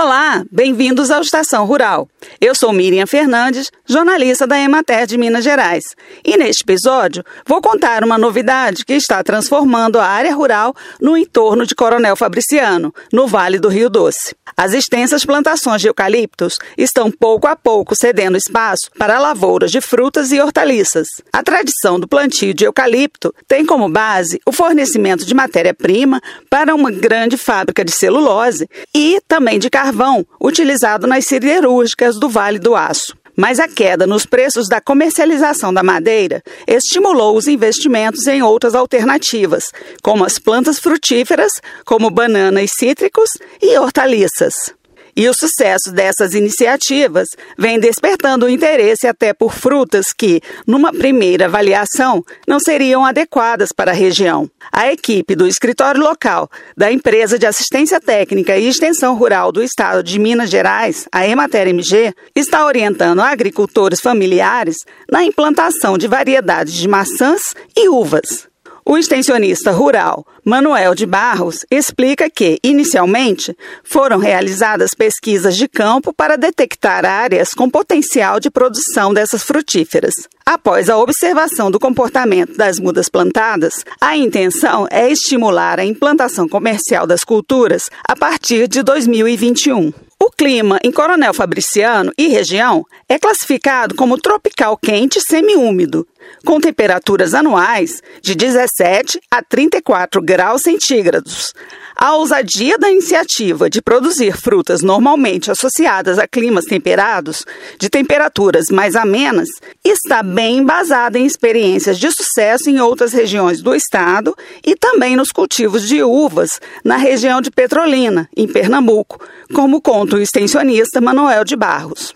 Olá, bem-vindos ao Estação Rural. Eu sou Miriam Fernandes, jornalista da Emater de Minas Gerais. E neste episódio vou contar uma novidade que está transformando a área rural no entorno de Coronel Fabriciano, no Vale do Rio Doce. As extensas plantações de eucaliptos estão pouco a pouco cedendo espaço para lavouras de frutas e hortaliças. A tradição do plantio de eucalipto tem como base o fornecimento de matéria-prima para uma grande fábrica de celulose e também de carne carvão utilizado nas siderúrgicas do Vale do Aço. Mas a queda nos preços da comercialização da madeira estimulou os investimentos em outras alternativas, como as plantas frutíferas, como bananas cítricos e hortaliças. E o sucesso dessas iniciativas vem despertando o interesse até por frutas que, numa primeira avaliação, não seriam adequadas para a região. A equipe do escritório local da Empresa de Assistência Técnica e Extensão Rural do Estado de Minas Gerais, a Emater MG, está orientando agricultores familiares na implantação de variedades de maçãs e uvas. O extensionista rural Manuel de Barros explica que, inicialmente, foram realizadas pesquisas de campo para detectar áreas com potencial de produção dessas frutíferas. Após a observação do comportamento das mudas plantadas, a intenção é estimular a implantação comercial das culturas a partir de 2021. O clima em Coronel Fabriciano e região é classificado como tropical quente semiúmido, com temperaturas anuais de 17 a 34 graus centígrados. A ousadia da iniciativa de produzir frutas normalmente associadas a climas temperados, de temperaturas mais amenas, está bem embasada em experiências de sucesso em outras regiões do estado e também nos cultivos de uvas na região de Petrolina, em Pernambuco, como conta o extensionista Manuel de Barros.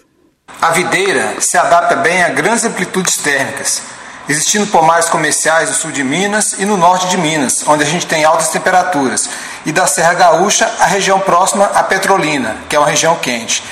A videira se adapta bem a grandes amplitudes térmicas existindo pomares comerciais no sul de Minas e no norte de Minas, onde a gente tem altas temperaturas, e da Serra Gaúcha, a região próxima à Petrolina, que é uma região quente.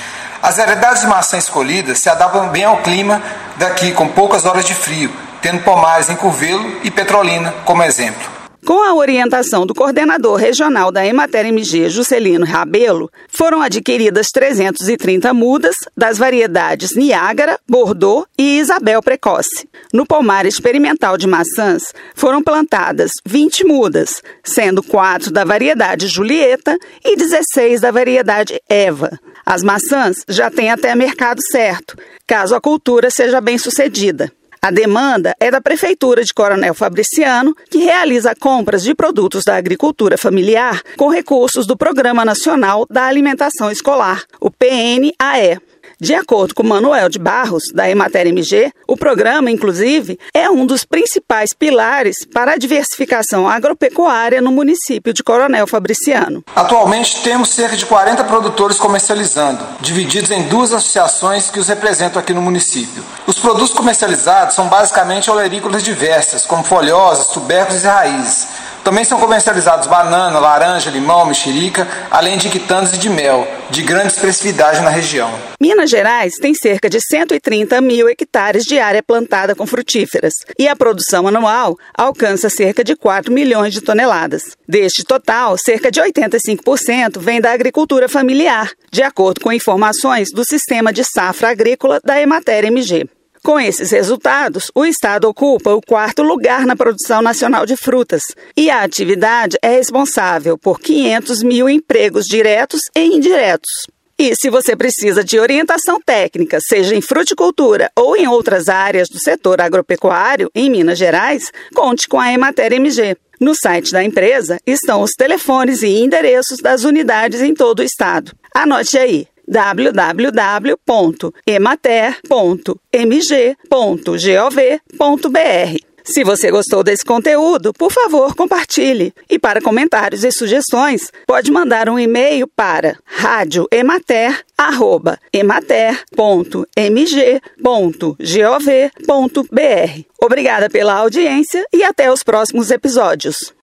As variedades de maçã escolhidas se adaptam bem ao clima daqui, com poucas horas de frio, tendo pomares em Curvelo e Petrolina como exemplo. Com a orientação do coordenador regional da Emater MG, Juscelino Rabelo, foram adquiridas 330 mudas das variedades Niágara, Bordeaux e Isabel Precoce. No pomar experimental de maçãs, foram plantadas 20 mudas, sendo 4 da variedade Julieta e 16 da variedade Eva. As maçãs já têm até mercado certo, caso a cultura seja bem sucedida. A demanda é da Prefeitura de Coronel Fabriciano, que realiza compras de produtos da agricultura familiar com recursos do Programa Nacional da Alimentação Escolar, o PNAE. De acordo com Manuel de Barros, da Emater MG, o programa, inclusive, é um dos principais pilares para a diversificação agropecuária no município de Coronel Fabriciano. Atualmente temos cerca de 40 produtores comercializando, divididos em duas associações que os representam aqui no município. Os produtos comercializados são basicamente olerícolas diversas, como folhosas, tubérculos e raízes também são comercializados banana, laranja, limão, mexerica, além de quitanos e de mel, de grande expressividade na região. Minas Gerais tem cerca de 130 mil hectares de área plantada com frutíferas e a produção anual alcança cerca de 4 milhões de toneladas. Deste total, cerca de 85% vem da agricultura familiar, de acordo com informações do Sistema de Safra Agrícola da Emater MG. Com esses resultados, o Estado ocupa o quarto lugar na produção nacional de frutas e a atividade é responsável por 500 mil empregos diretos e indiretos. E se você precisa de orientação técnica, seja em fruticultura ou em outras áreas do setor agropecuário em Minas Gerais, conte com a Emater MG. No site da empresa estão os telefones e endereços das unidades em todo o estado. Anote aí: www.emater.mg.gov.br. Se você gostou desse conteúdo, por favor, compartilhe. E para comentários e sugestões, pode mandar um e-mail para radioemater@emater.mg.gov.br. Obrigada pela audiência e até os próximos episódios.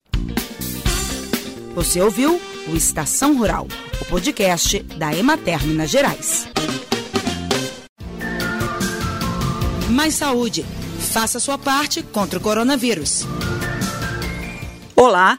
Você ouviu o Estação Rural o podcast da Emater Minas Gerais. Mais saúde. Faça sua parte contra o coronavírus. Olá,